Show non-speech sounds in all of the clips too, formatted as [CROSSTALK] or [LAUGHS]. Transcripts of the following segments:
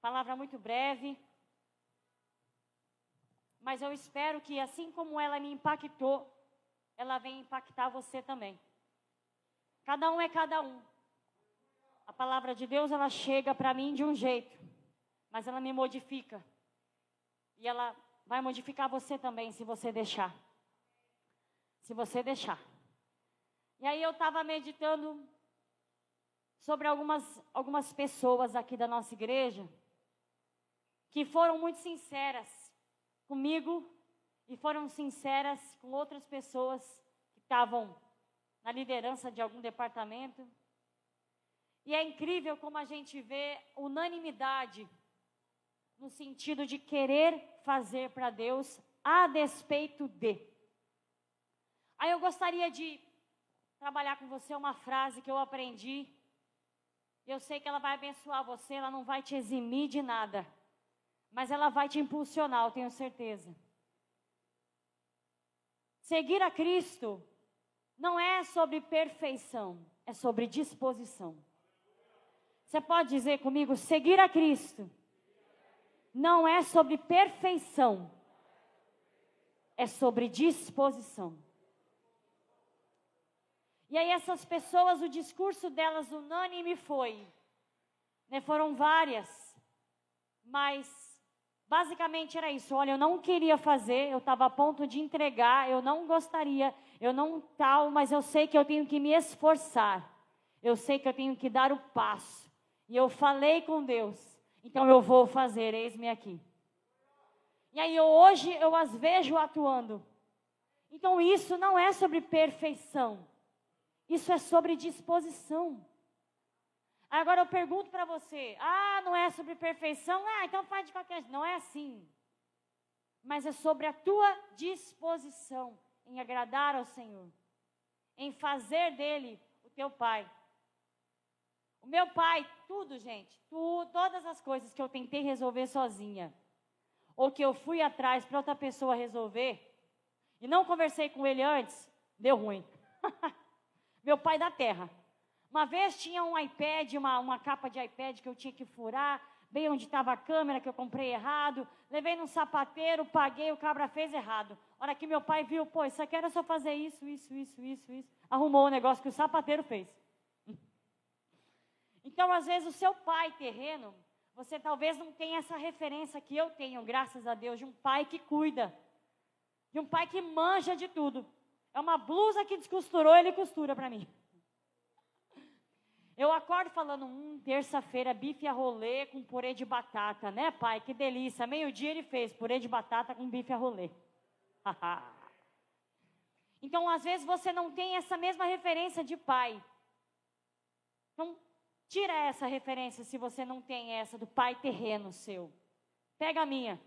Palavra muito breve. Mas eu espero que, assim como ela me impactou, ela venha impactar você também. Cada um é cada um. A palavra de Deus, ela chega para mim de um jeito, mas ela me modifica. E ela vai modificar você também, se você deixar. Se você deixar. E aí eu estava meditando sobre algumas, algumas pessoas aqui da nossa igreja que foram muito sinceras comigo e foram sinceras com outras pessoas que estavam na liderança de algum departamento. E é incrível como a gente vê unanimidade no sentido de querer fazer para Deus a despeito de. Aí eu gostaria de trabalhar com você uma frase que eu aprendi. Eu sei que ela vai abençoar você, ela não vai te eximir de nada, mas ela vai te impulsionar, eu tenho certeza. Seguir a Cristo não é sobre perfeição, é sobre disposição. Você pode dizer comigo: seguir a Cristo não é sobre perfeição, é sobre disposição. E aí essas pessoas, o discurso delas unânime foi, né, foram várias, mas basicamente era isso. Olha, eu não queria fazer, eu estava a ponto de entregar, eu não gostaria, eu não tal, mas eu sei que eu tenho que me esforçar. Eu sei que eu tenho que dar o passo. E eu falei com Deus, então eu vou fazer, eis-me aqui. E aí hoje eu as vejo atuando. Então isso não é sobre perfeição. Isso é sobre disposição. Agora eu pergunto para você: ah, não é sobre perfeição? Ah, então faz de qualquer jeito. Não é assim. Mas é sobre a tua disposição em agradar ao Senhor, em fazer dele o teu pai. O meu pai, tudo, gente, tu, todas as coisas que eu tentei resolver sozinha, ou que eu fui atrás para outra pessoa resolver, e não conversei com ele antes, deu ruim. [LAUGHS] meu pai da terra. Uma vez tinha um iPad, uma, uma capa de iPad que eu tinha que furar, bem onde estava a câmera, que eu comprei errado. Levei num sapateiro, paguei, o cabra fez errado. Hora que meu pai viu, pô, isso aqui era só fazer isso, isso, isso, isso, isso. Arrumou o negócio que o sapateiro fez. [LAUGHS] Então, às vezes, o seu pai terreno, você talvez não tenha essa referência que eu tenho, graças a Deus, de um pai que cuida. De um pai que manja de tudo. É uma blusa que descosturou, ele costura para mim. Eu acordo falando, hum, terça-feira, bife a rolê com purê de batata, né, pai? Que delícia. Meio-dia ele fez purê de batata com bife a rolê. então, às vezes, você não tem essa mesma referência de pai. Então, tira essa referência se você não tem essa do pai terreno seu. Pega a minha.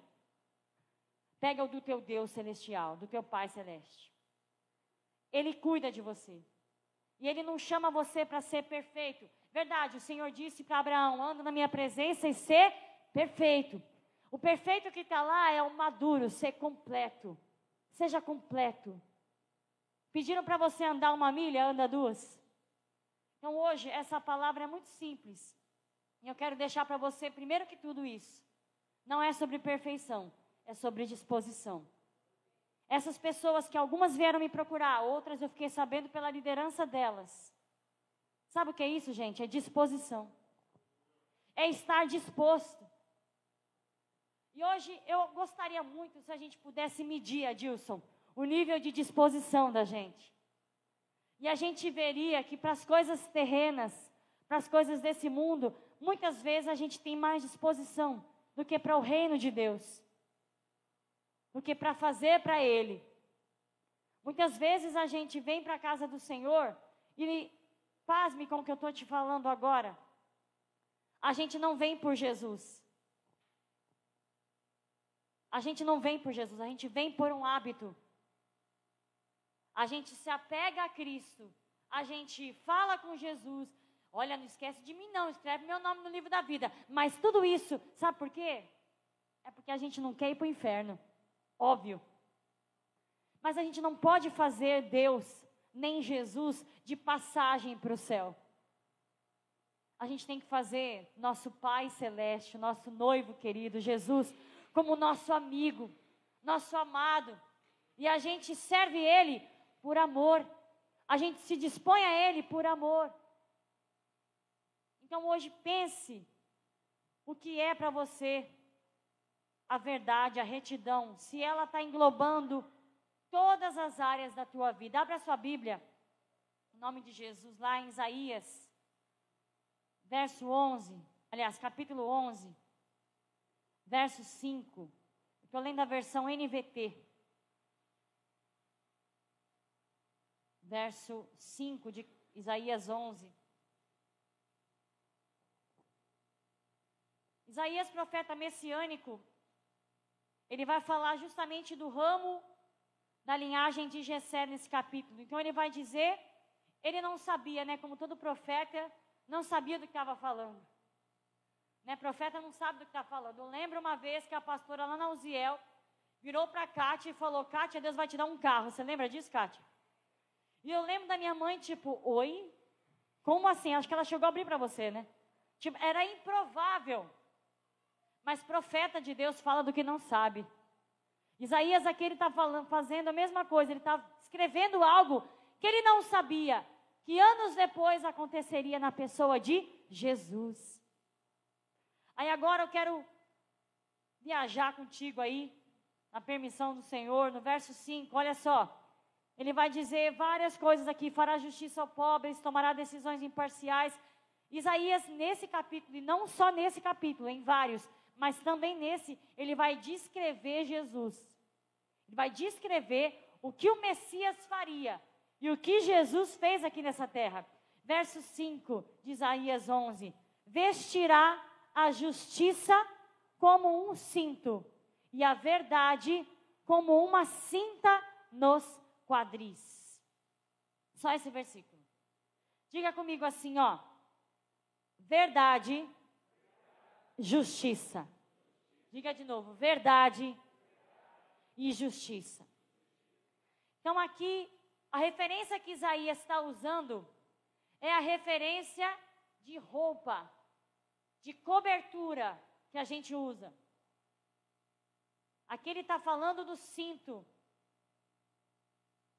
Pega o do teu Deus celestial, do teu pai celeste. Ele cuida de você. E ele não chama você para ser perfeito. Verdade, o Senhor disse para Abraão: anda na minha presença e ser perfeito. O perfeito que está lá é o maduro, ser completo. Seja completo. Pediram para você andar uma milha, anda duas. Então hoje essa palavra é muito simples. E eu quero deixar para você, primeiro que tudo isso, não é sobre perfeição, é sobre disposição. Essas pessoas que algumas vieram me procurar, outras eu fiquei sabendo pela liderança delas. Sabe o que é isso, gente? É disposição. É estar disposto. E hoje eu gostaria muito se a gente pudesse medir, Adilson, o nível de disposição da gente. E a gente veria que para as coisas terrenas, para as coisas desse mundo, muitas vezes a gente tem mais disposição do que para o reino de Deus do que para fazer para Ele. Muitas vezes a gente vem para a casa do Senhor e, pasme com o que eu estou te falando agora, a gente não vem por Jesus. A gente não vem por Jesus, a gente vem por um hábito. A gente se apega a Cristo, a gente fala com Jesus. Olha, não esquece de mim, não, escreve meu nome no livro da vida. Mas tudo isso, sabe por quê? É porque a gente não quer ir para o inferno. Óbvio. Mas a gente não pode fazer Deus, nem Jesus, de passagem para o céu. a gente tem que fazer nosso Pai Celeste, nosso noivo querido, Jesus, como nosso amigo, nosso amado. E a gente serve Ele por amor. A gente se dispõe a Ele por amor. Então hoje pense o que é para você a verdade, a retidão, se ela está englobando todas as áreas da tua vida. Abra a sua Bíblia, em nome de Jesus, lá em Isaías, verso 11, aliás, capítulo 11, verso 5. Estou lendo a versão NVT. Verso 5 de Isaías 11. Isaías, profeta messiânico, ele vai falar justamente do ramo da linhagem de Jessé nesse capítulo. Então ele vai dizer, ele não sabia, né, como todo profeta, não sabia do que estava falando. Né, profeta não sabe do que está falando. Eu lembro uma vez que a pastora lá na Uziel virou para Kátia e falou: Kátia, Deus vai te dar um carro. Você lembra disso, Kátia? E eu lembro da minha mãe, tipo, oi? Como assim? Acho que ela chegou a abrir para você, né? Tipo, era improvável. Mas profeta de Deus fala do que não sabe. Isaías aqui ele está fazendo a mesma coisa, ele está escrevendo algo que ele não sabia, que anos depois aconteceria na pessoa de Jesus. Aí agora eu quero viajar contigo aí, na permissão do Senhor, no verso 5, olha só. Ele vai dizer várias coisas aqui: fará justiça ao pobre, tomará decisões imparciais. Isaías, nesse capítulo, e não só nesse capítulo, em vários, mas também nesse, ele vai descrever Jesus. Ele vai descrever o que o Messias faria e o que Jesus fez aqui nessa terra. Verso 5 de Isaías 11: Vestirá a justiça como um cinto, e a verdade como uma cinta nos quadris. Só esse versículo. Diga comigo assim, ó. Verdade justiça. Diga de novo: verdade e justiça. Então, aqui, a referência que Isaías está usando é a referência de roupa, de cobertura que a gente usa. Aqui ele está falando do cinto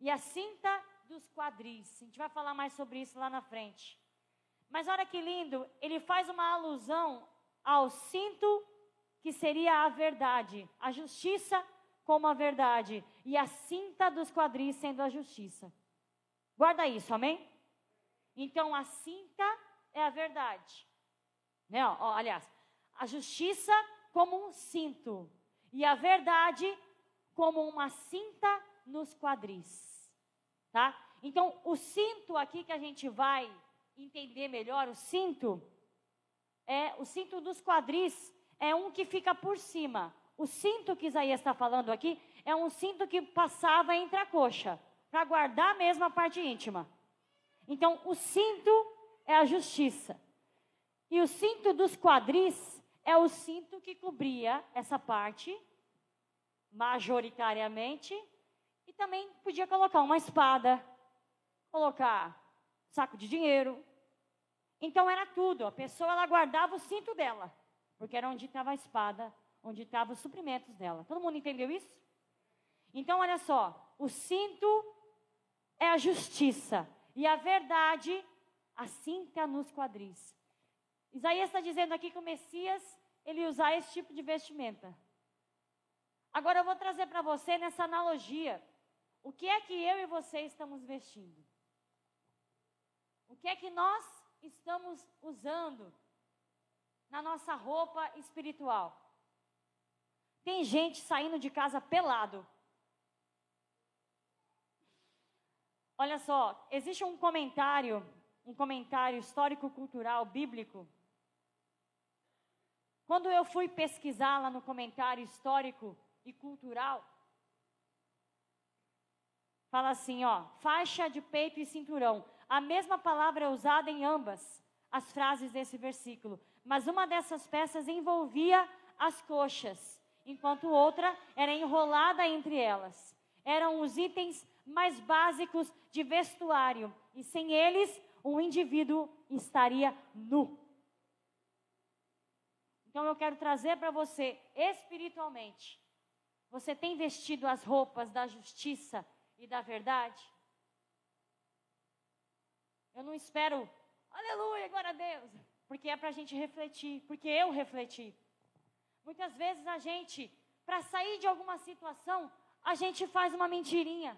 e a cinta dos quadris. A gente vai falar mais sobre isso lá na frente. Mas olha que lindo, ele faz uma alusão ao cinto que seria a verdade, a justiça como a verdade e a cinta dos quadris sendo a justiça. Guarda isso, amém? Então a cinta é a verdade. Né? Ó, aliás, a justiça como um cinto e a verdade como uma cinta nos quadris. Tá? Então, o cinto aqui que a gente vai entender melhor, o cinto é o cinto dos quadris é um que fica por cima. O cinto que Isaías está falando aqui é um cinto que passava entre a coxa, para guardar mesmo a parte íntima. Então, o cinto é a justiça. E o cinto dos quadris é o cinto que cobria essa parte, majoritariamente, e também podia colocar uma espada, colocar saco de dinheiro, então era tudo. A pessoa ela guardava o cinto dela, porque era onde estava a espada, onde estavam os suprimentos dela. Todo mundo entendeu isso? Então olha só, o cinto é a justiça e a verdade a cinta nos quadris. Isaías está dizendo aqui que o Messias ele usar esse tipo de vestimenta. Agora eu vou trazer para você nessa analogia o que é que eu e você estamos vestindo. O que é que nós estamos usando na nossa roupa espiritual. Tem gente saindo de casa pelado. Olha só, existe um comentário, um comentário histórico-cultural bíblico. Quando eu fui pesquisar lá no comentário histórico e cultural, fala assim, ó, faixa de peito e cinturão. A mesma palavra é usada em ambas as frases desse versículo, mas uma dessas peças envolvia as coxas, enquanto outra era enrolada entre elas. Eram os itens mais básicos de vestuário, e sem eles, o indivíduo estaria nu. Então eu quero trazer para você espiritualmente. Você tem vestido as roupas da justiça e da verdade? Eu não espero, aleluia, glória a Deus, porque é para a gente refletir, porque eu refleti. Muitas vezes a gente, para sair de alguma situação, a gente faz uma mentirinha.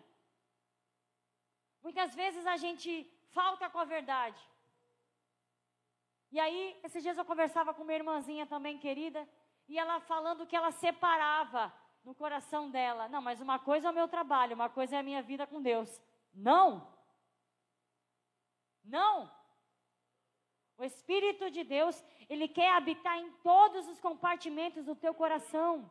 Muitas vezes a gente falta com a verdade. E aí, esses dias eu conversava com minha irmãzinha também querida, e ela falando que ela separava no coração dela. Não, mas uma coisa é o meu trabalho, uma coisa é a minha vida com Deus. Não! Não! O Espírito de Deus, ele quer habitar em todos os compartimentos do teu coração.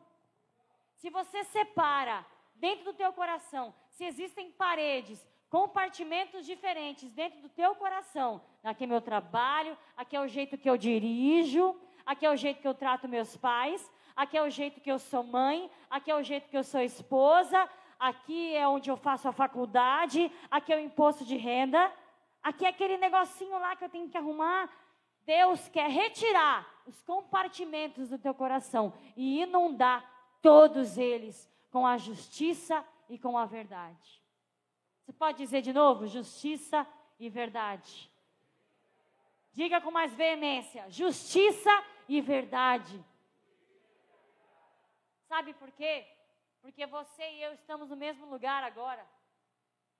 Se você separa dentro do teu coração, se existem paredes, compartimentos diferentes dentro do teu coração. Aqui é meu trabalho, aqui é o jeito que eu dirijo, aqui é o jeito que eu trato meus pais, aqui é o jeito que eu sou mãe, aqui é o jeito que eu sou esposa, aqui é onde eu faço a faculdade, aqui é o imposto de renda, aqui é aquele negocinho lá que eu tenho que arrumar. Deus quer retirar os compartimentos do teu coração e inundar todos eles com a justiça e com a verdade. Você pode dizer de novo? Justiça e verdade. Diga com mais veemência: justiça e verdade. Sabe por quê? Porque você e eu estamos no mesmo lugar agora.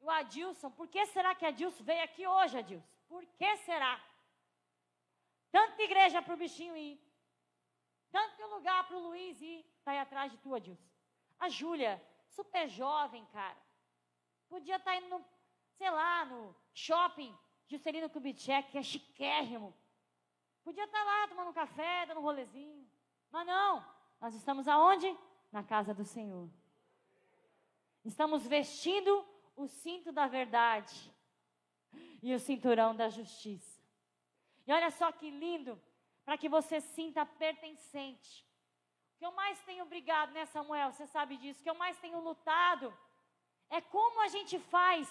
O Adilson, por que será que Adilson veio aqui hoje, Adilson? Por que será? Tanta igreja para o bichinho ir. Tanto lugar para o Luiz ir. Está aí atrás de tu, Adilson. A Júlia, super jovem, cara. Podia estar tá indo, sei lá, no shopping Juscelino Kubitschek, que é chiquérrimo. Podia estar tá lá tomando um café, dando um rolezinho. Mas não, nós estamos aonde? Na casa do Senhor. Estamos vestindo o cinto da verdade e o cinturão da justiça. E olha só que lindo, para que você sinta pertencente. O que eu mais tenho brigado, né, Samuel? Você sabe disso. O que eu mais tenho lutado é como a gente faz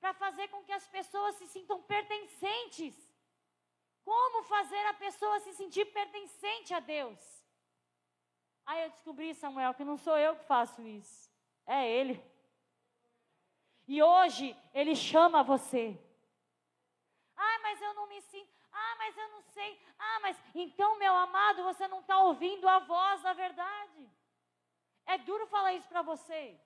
para fazer com que as pessoas se sintam pertencentes. Como fazer a pessoa se sentir pertencente a Deus? Aí eu descobri, Samuel, que não sou eu que faço isso, é Ele. E hoje Ele chama você. Ah, mas eu não me sinto. Ah, mas eu não sei. Ah, mas então, meu amado, você não está ouvindo a voz da verdade. É duro falar isso para você.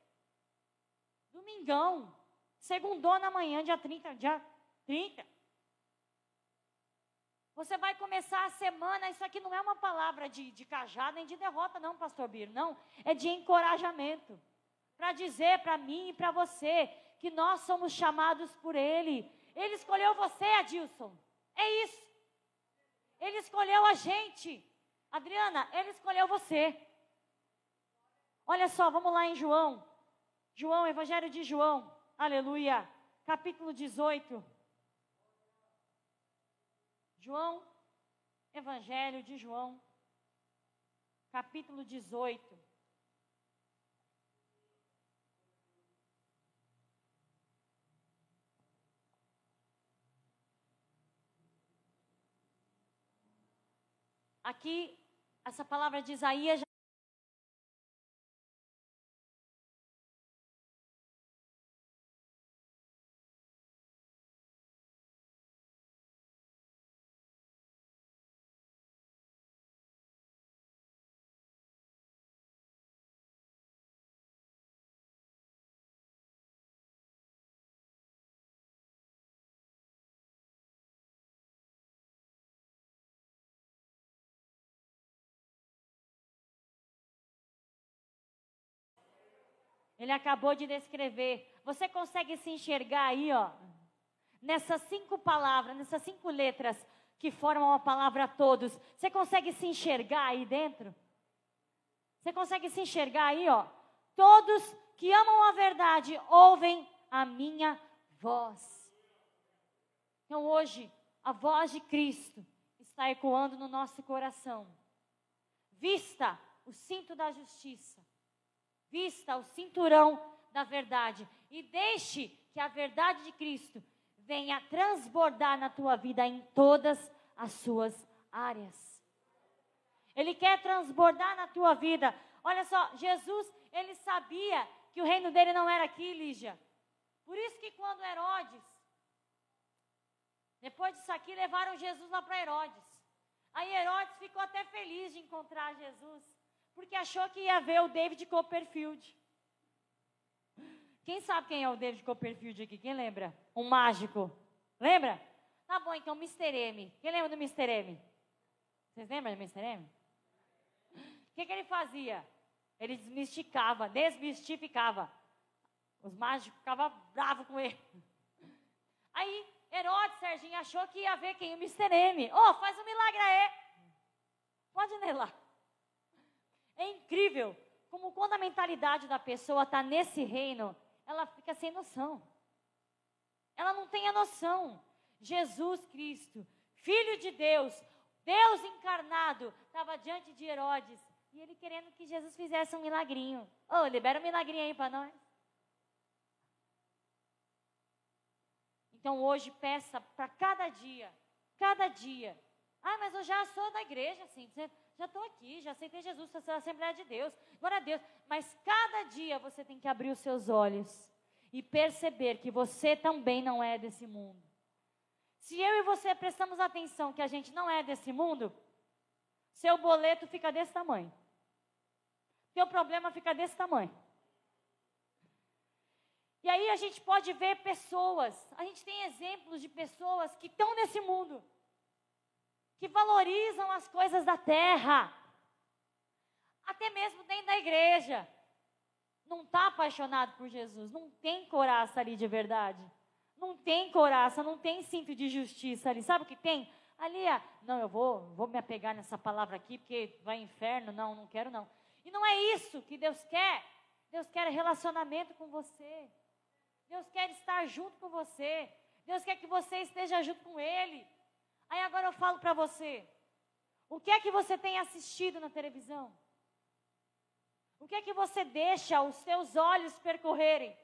Domingão. Segundou na manhã, dia 30, dia 30. Você vai começar a semana, isso aqui não é uma palavra de, de nem de derrota, não, pastor Biro, não. É de encorajamento. Para dizer para mim e para você que nós somos chamados por Ele. Ele escolheu você, Adilson. É isso. Ele escolheu a gente. Adriana, Ele escolheu você. Olha só, vamos lá em João. João, Evangelho de João, aleluia, capítulo 18. João, Evangelho de João, capítulo 18. Aqui, essa palavra de Isaías Ele acabou de descrever. Você consegue se enxergar aí, ó, nessas cinco palavras, nessas cinco letras que formam a palavra todos. Você consegue se enxergar aí dentro? Você consegue se enxergar aí, ó? Todos que amam a verdade ouvem a minha voz. Então hoje, a voz de Cristo está ecoando no nosso coração. Vista o cinto da justiça Vista o cinturão da verdade e deixe que a verdade de Cristo venha transbordar na tua vida em todas as suas áreas. Ele quer transbordar na tua vida. Olha só, Jesus, ele sabia que o reino dele não era aqui, Lígia. Por isso que quando Herodes, depois disso aqui, levaram Jesus lá para Herodes. Aí Herodes ficou até feliz de encontrar Jesus, porque achou que ia ver o David Copperfield. Quem sabe quem é o David Copperfield aqui? Quem lembra? Um mágico. Lembra? Tá bom, então, Mr. M. Quem lembra do Mr. M? Vocês lembram do Mr. M? O que, que ele fazia? Ele desmistificava, desmistificava. Os mágicos ficavam bravos com ele. Aí, Herodes, Serginho, achou que ia ver quem? O Mr. M. Oh, faz um milagre aí. Pode ler lá. É incrível como quando a mentalidade da pessoa está nesse reino, ela fica sem noção. Ela não tem a noção. Jesus Cristo, Filho de Deus, Deus encarnado, estava diante de Herodes e ele querendo que Jesus fizesse um milagrinho. Oh, libera um milagrinho aí para nós. Então hoje peça para cada dia, cada dia. Ah, mas eu já sou da igreja, assim, já estou aqui, já aceitei Jesus, sou da Assembleia de Deus, glória a Deus. Mas cada dia você tem que abrir os seus olhos e perceber que você também não é desse mundo. Se eu e você prestamos atenção que a gente não é desse mundo, seu boleto fica desse tamanho. Teu problema fica desse tamanho. E aí a gente pode ver pessoas, a gente tem exemplos de pessoas que estão nesse mundo, que valorizam as coisas da terra, até mesmo dentro da igreja não está apaixonado por Jesus, não tem coraça ali de verdade. Não tem coraça, não tem cinto de justiça ali. Sabe o que tem? Ali, ah, não, eu vou, vou me apegar nessa palavra aqui, porque vai inferno. Não, não quero não. E não é isso que Deus quer. Deus quer relacionamento com você. Deus quer estar junto com você. Deus quer que você esteja junto com Ele. Aí agora eu falo para você: o que é que você tem assistido na televisão? O que é que você deixa os seus olhos percorrerem?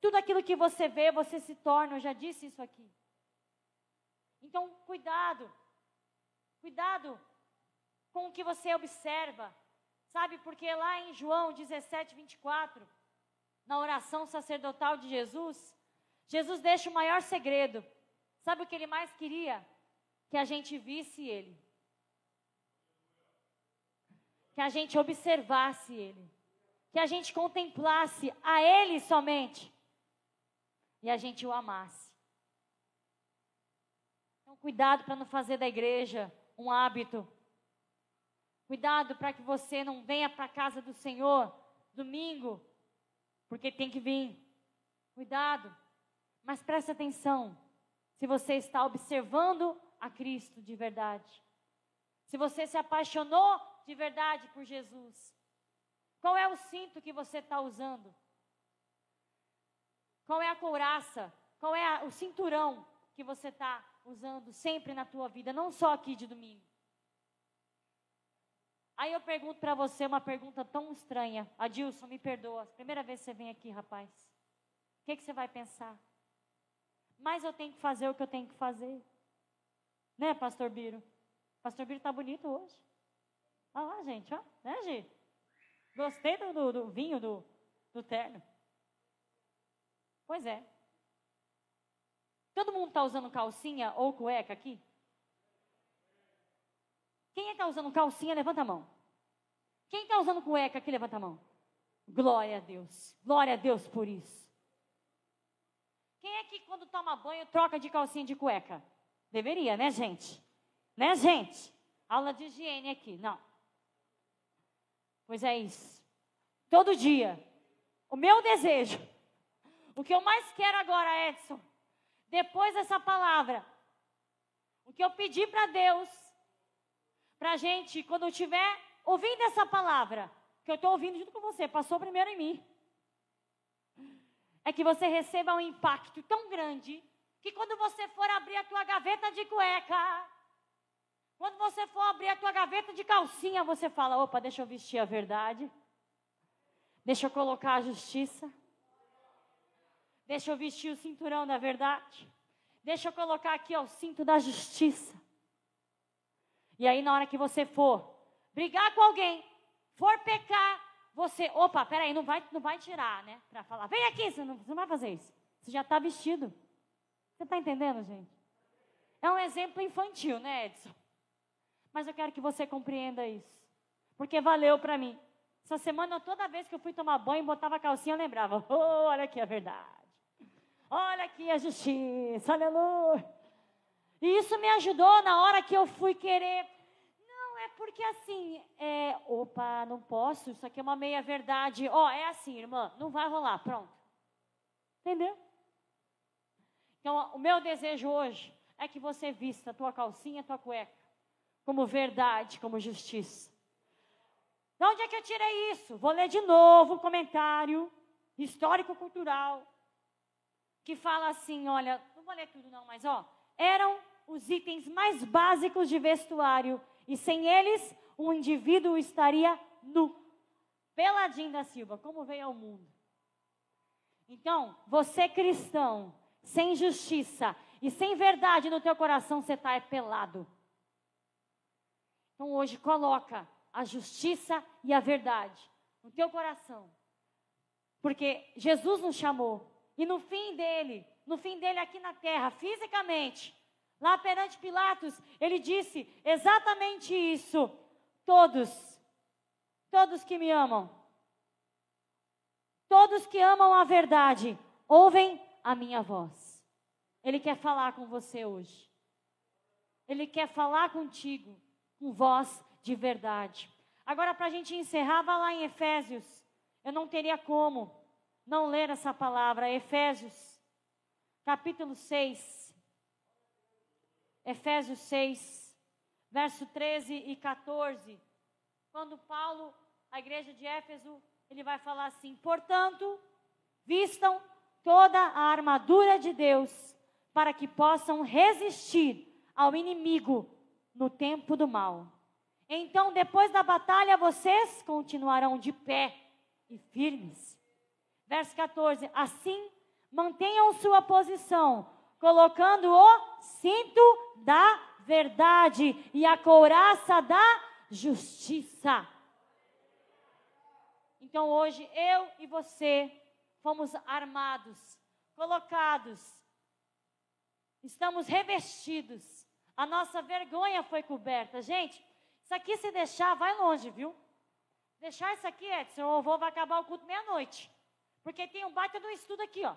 Tudo aquilo que você vê, você se torna. Eu já disse isso aqui. Então, cuidado. Cuidado com o que você observa. Sabe, porque lá em João 17, 24, na oração sacerdotal de Jesus, Jesus deixa o maior segredo. Sabe o que ele mais queria? Que a gente visse ele que a gente observasse Ele, que a gente contemplasse a Ele somente e a gente o amasse. Então, cuidado para não fazer da igreja um hábito. Cuidado para que você não venha para a casa do Senhor domingo, porque tem que vir. Cuidado, mas preste atenção se você está observando a Cristo de verdade. Se você se apaixonou de verdade por Jesus? Qual é o cinto que você está usando? Qual é a couraça? Qual é a, o cinturão que você está usando sempre na tua vida, não só aqui de domingo? Aí eu pergunto para você uma pergunta tão estranha. Adilson, me perdoa. Primeira vez que você vem aqui, rapaz. O que, que você vai pensar? Mas eu tenho que fazer o que eu tenho que fazer. Né, pastor Biro? Pastor Biro está bonito hoje. Olha lá, gente, ó. Né, Gi? Gostei do, do, do vinho do, do terno. Pois é. Todo mundo está usando calcinha ou cueca aqui? Quem é que está usando calcinha, levanta a mão. Quem está usando cueca aqui, levanta a mão. Glória a Deus. Glória a Deus por isso. Quem é que quando toma banho troca de calcinha de cueca? Deveria, né, gente? Né, gente? Aula de higiene aqui. Não. Pois é isso. Todo dia. O meu desejo. O que eu mais quero agora, Edson, depois dessa palavra, o que eu pedi para Deus, para a gente, quando eu estiver ouvindo essa palavra, que eu estou ouvindo junto com você, passou primeiro em mim, é que você receba um impacto tão grande que quando você for abrir a tua gaveta de cueca, quando você for abrir a tua gaveta de calcinha, você fala: opa, deixa eu vestir a verdade. Deixa eu colocar a justiça. Deixa eu vestir o cinturão da verdade. Deixa eu colocar aqui ó, o cinto da justiça. E aí, na hora que você for brigar com alguém, for pecar, você, opa, peraí, não vai, não vai tirar, né? Para falar, vem aqui, você não, você não vai fazer isso. Você já está vestido. Você está entendendo, gente? É um exemplo infantil, né, Edson? Mas eu quero que você compreenda isso. Porque valeu para mim. Essa semana, toda vez que eu fui tomar banho, botava a calcinha, eu lembrava: oh, olha aqui a verdade. Olha aqui a justiça, aleluia. E isso me ajudou na hora que eu fui querer. Não, é porque assim, é, opa, não posso, isso aqui é uma meia-verdade. Ó, oh, é assim, irmã, não vai rolar, pronto. Entendeu? Então, o meu desejo hoje é que você vista a tua calcinha, a tua cueca, como verdade, como justiça. De onde é que eu tirei isso? Vou ler de novo o comentário histórico-cultural que fala assim, olha, não vou ler tudo não, mas ó, eram os itens mais básicos de vestuário e sem eles o indivíduo estaria nu. Peladinho da Silva, como veio ao mundo. Então, você cristão, sem justiça e sem verdade no teu coração, você está é pelado. Então hoje coloca a justiça e a verdade no teu coração. Porque Jesus nos chamou e no fim dele, no fim dele aqui na terra, fisicamente, lá perante Pilatos, ele disse exatamente isso: todos, todos que me amam, todos que amam a verdade, ouvem a minha voz. Ele quer falar com você hoje. Ele quer falar contigo com voz de verdade. Agora, para a gente encerrar, vá lá em Efésios. Eu não teria como não ler essa palavra. Efésios, capítulo 6. Efésios 6, verso 13 e 14. Quando Paulo, a igreja de Éfeso, ele vai falar assim: portanto, vistam toda a armadura de Deus, para que possam resistir ao inimigo no tempo do mal. Então, depois da batalha, vocês continuarão de pé e firmes. Verso 14: Assim, mantenham sua posição, colocando o cinto da verdade e a couraça da justiça. Então, hoje, eu e você fomos armados, colocados, estamos revestidos, a nossa vergonha foi coberta. Gente, isso aqui se deixar, vai longe, viu? Deixar isso aqui, Edson, o avô vai acabar o culto meia-noite. Porque tem um baita do estudo aqui, ó.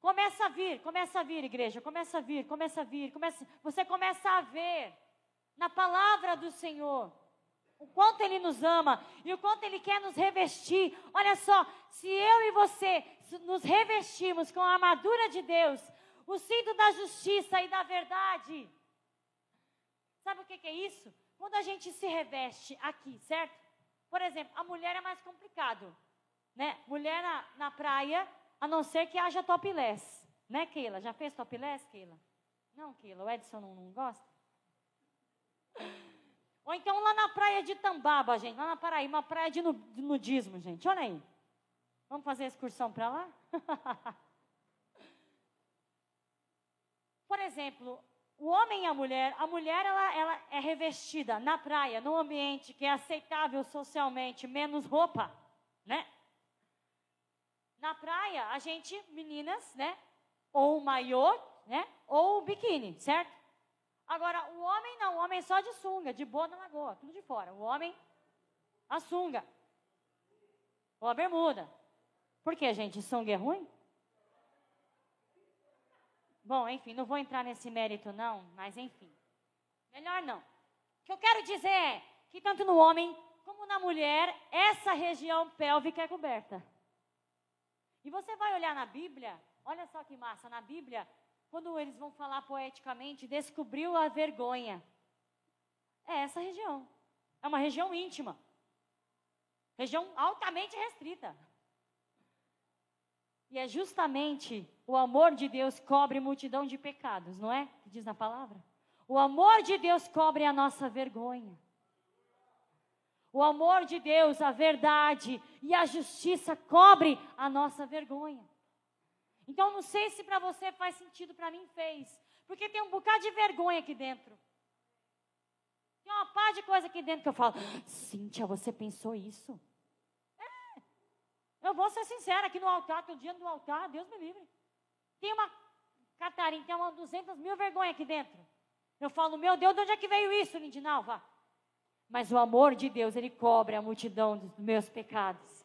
Começa a vir, começa a vir, igreja, começa a vir, começa a vir, começa, você começa a ver na palavra do Senhor o quanto Ele nos ama e o quanto Ele quer nos revestir. Olha só, se eu e você nos revestimos com a armadura de Deus, o cinto da justiça e da verdade, sabe o que, que é isso? Quando a gente se reveste aqui, certo? Por exemplo, a mulher é mais complicado, né? Mulher na, na praia, a não ser que haja topless, né, Keila? Já fez topless, Keila? Não, Keila, o Edson não, não gosta? Ou então lá na praia de Tambaba, gente, lá na Paraíba, uma praia de nudismo, gente. Olha aí. Vamos fazer a excursão para lá? [LAUGHS] Por exemplo, o homem e a mulher, a mulher ela, ela é revestida na praia, num ambiente que é aceitável socialmente, menos roupa, né? Na praia, a gente, meninas, né? Ou maiô, né? Ou biquíni, certo? Agora, o homem não, o homem só de sunga, de boa na lagoa, tudo de fora. O homem, a sunga. Ou a bermuda. Por que, gente? Sunga é ruim? Bom, enfim, não vou entrar nesse mérito, não, mas enfim. Melhor não. O que eu quero dizer é que tanto no homem como na mulher, essa região pélvica é coberta. E você vai olhar na Bíblia, olha só que massa, na Bíblia, quando eles vão falar poeticamente, descobriu a vergonha. É essa região. É uma região íntima. Região altamente restrita. E é justamente o amor de Deus cobre multidão de pecados, não é? Que diz na palavra. O amor de Deus cobre a nossa vergonha. O amor de Deus, a verdade e a justiça cobre a nossa vergonha. Então, não sei se para você faz sentido, para mim fez. Porque tem um bocado de vergonha aqui dentro. Tem uma par de coisa aqui dentro que eu falo, Cíntia, você pensou isso? É. Eu vou ser sincera, aqui no altar, tem o dia do altar, Deus me livre. Tem uma Catarina, tem uma 200 mil vergonha aqui dentro. Eu falo, meu Deus, de onde é que veio isso, Lindinalva? Mas o amor de Deus, ele cobre a multidão dos meus pecados.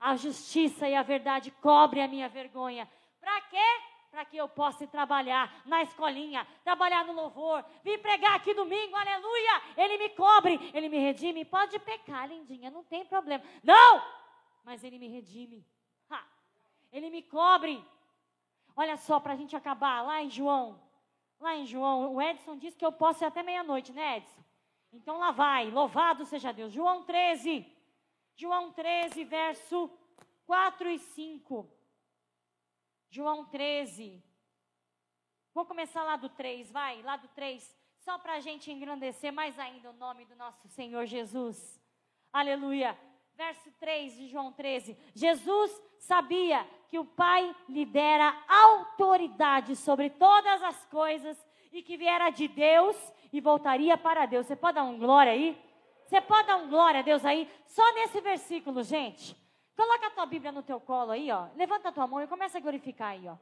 A justiça e a verdade cobre a minha vergonha. Para quê? Para que eu possa trabalhar na escolinha, trabalhar no louvor, vir pregar aqui domingo, aleluia! Ele me cobre, ele me redime. Pode pecar, lindinha, não tem problema. Não! Mas ele me redime. Ha! Ele me cobre. Olha só, para a gente acabar, lá em João, lá em João, o Edson disse que eu posso ir até meia-noite, né, Edson? Então lá vai, louvado seja Deus. João 13, João 13, verso 4 e 5. João 13. Vou começar lá do 3, vai, lá do 3, só para a gente engrandecer mais ainda o nome do nosso Senhor Jesus. Aleluia. Verso 3 de João 13. Jesus sabia que o Pai lhe dera autoridade sobre todas as coisas e que viera de Deus e voltaria para Deus. Você pode dar um glória aí? Você pode dar um glória a Deus aí? Só nesse versículo, gente. Coloca a tua Bíblia no teu colo aí, ó. Levanta a tua mão e começa a glorificar aí, ó.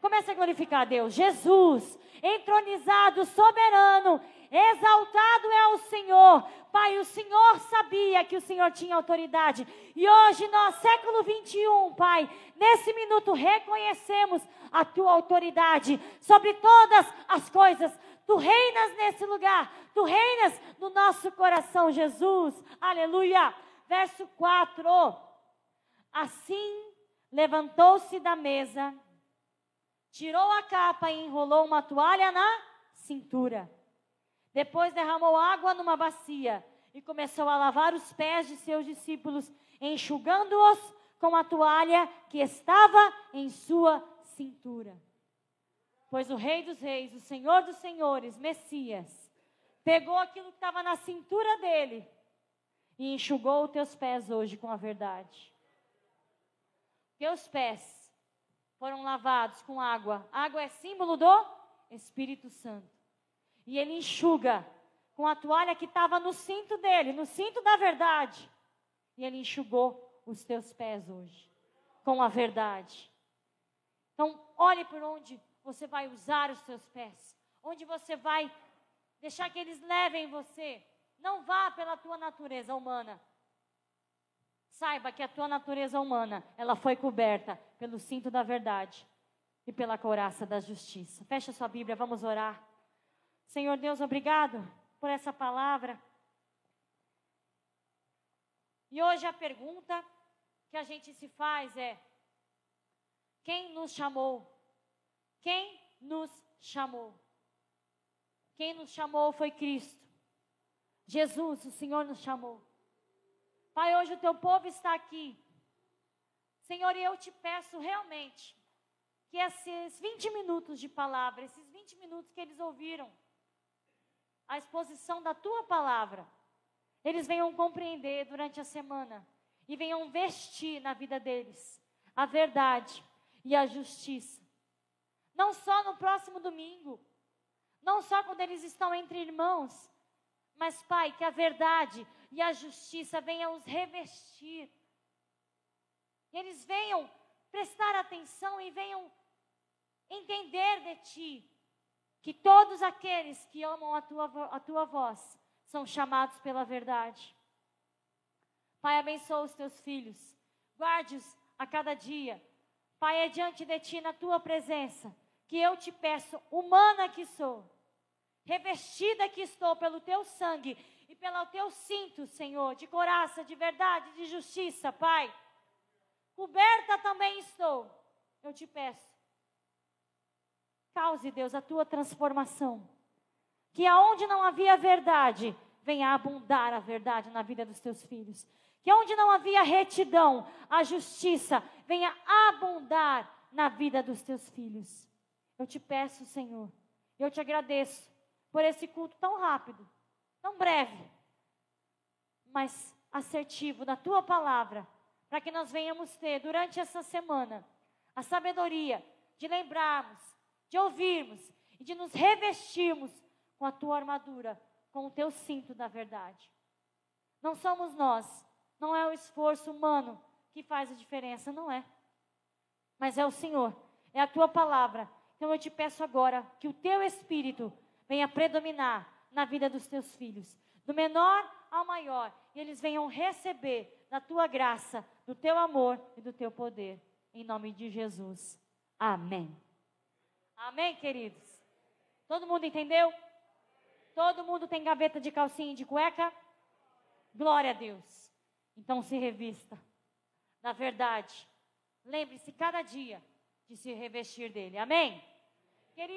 Começa a glorificar a Deus. Jesus, entronizado, soberano, exaltado é o Senhor. Pai, o Senhor sabia que o Senhor tinha autoridade. E hoje, nós, século 21, Pai, nesse minuto reconhecemos a tua autoridade sobre todas as coisas. Tu reinas nesse lugar, tu reinas no nosso coração, Jesus. Aleluia. Verso 4. Assim levantou-se da mesa, tirou a capa e enrolou uma toalha na cintura. Depois derramou água numa bacia e começou a lavar os pés de seus discípulos, enxugando-os com a toalha que estava em sua cintura. Pois o Rei dos Reis, o Senhor dos Senhores, Messias, pegou aquilo que estava na cintura dele e enxugou os teus pés hoje com a verdade. Teus pés foram lavados com água. Água é símbolo do Espírito Santo. E ele enxuga com a toalha que estava no cinto dele, no cinto da verdade. E ele enxugou os teus pés hoje com a verdade. Então, olhe por onde você vai usar os seus pés, onde você vai deixar que eles levem você. Não vá pela tua natureza humana. Saiba que a tua natureza humana, ela foi coberta pelo cinto da verdade e pela couraça da justiça. Fecha sua Bíblia, vamos orar. Senhor Deus, obrigado por essa palavra. E hoje a pergunta que a gente se faz é: quem nos chamou? Quem nos chamou? Quem nos chamou foi Cristo. Jesus, o Senhor nos chamou. Pai, hoje o teu povo está aqui. Senhor, e eu te peço realmente que esses 20 minutos de palavra, esses 20 minutos que eles ouviram, a exposição da tua palavra, eles venham compreender durante a semana e venham vestir na vida deles a verdade e a justiça. Não só no próximo domingo, não só quando eles estão entre irmãos, mas, Pai, que a verdade e a justiça venham os revestir. E eles venham prestar atenção e venham entender de Ti que todos aqueles que amam a tua, a tua voz são chamados pela verdade. Pai, abençoa os teus filhos, guarde-os a cada dia. Pai, é diante de Ti, na Tua presença, que eu te peço, humana que sou, revestida que estou pelo teu sangue e pelo teu cinto, Senhor, de coraça, de verdade, de justiça, Pai. Coberta também estou, eu te peço. Cause, Deus, a tua transformação. Que aonde não havia verdade, venha abundar a verdade na vida dos teus filhos. Que onde não havia retidão, a justiça venha abundar na vida dos teus filhos. Eu te peço, Senhor, eu te agradeço por esse culto tão rápido, tão breve, mas assertivo da tua palavra, para que nós venhamos ter durante essa semana a sabedoria de lembrarmos, de ouvirmos e de nos revestirmos com a tua armadura com o teu cinto da verdade. Não somos nós, não é o esforço humano que faz a diferença, não é. Mas é o Senhor, é a tua palavra. Então eu te peço agora que o teu espírito venha predominar na vida dos teus filhos, do menor ao maior, e eles venham receber da tua graça, do teu amor e do teu poder. Em nome de Jesus. Amém. Amém, queridos? Todo mundo entendeu? Todo mundo tem gaveta de calcinha e de cueca? Glória a Deus. Então se revista na verdade. Lembre-se cada dia de se revestir dele. Amém?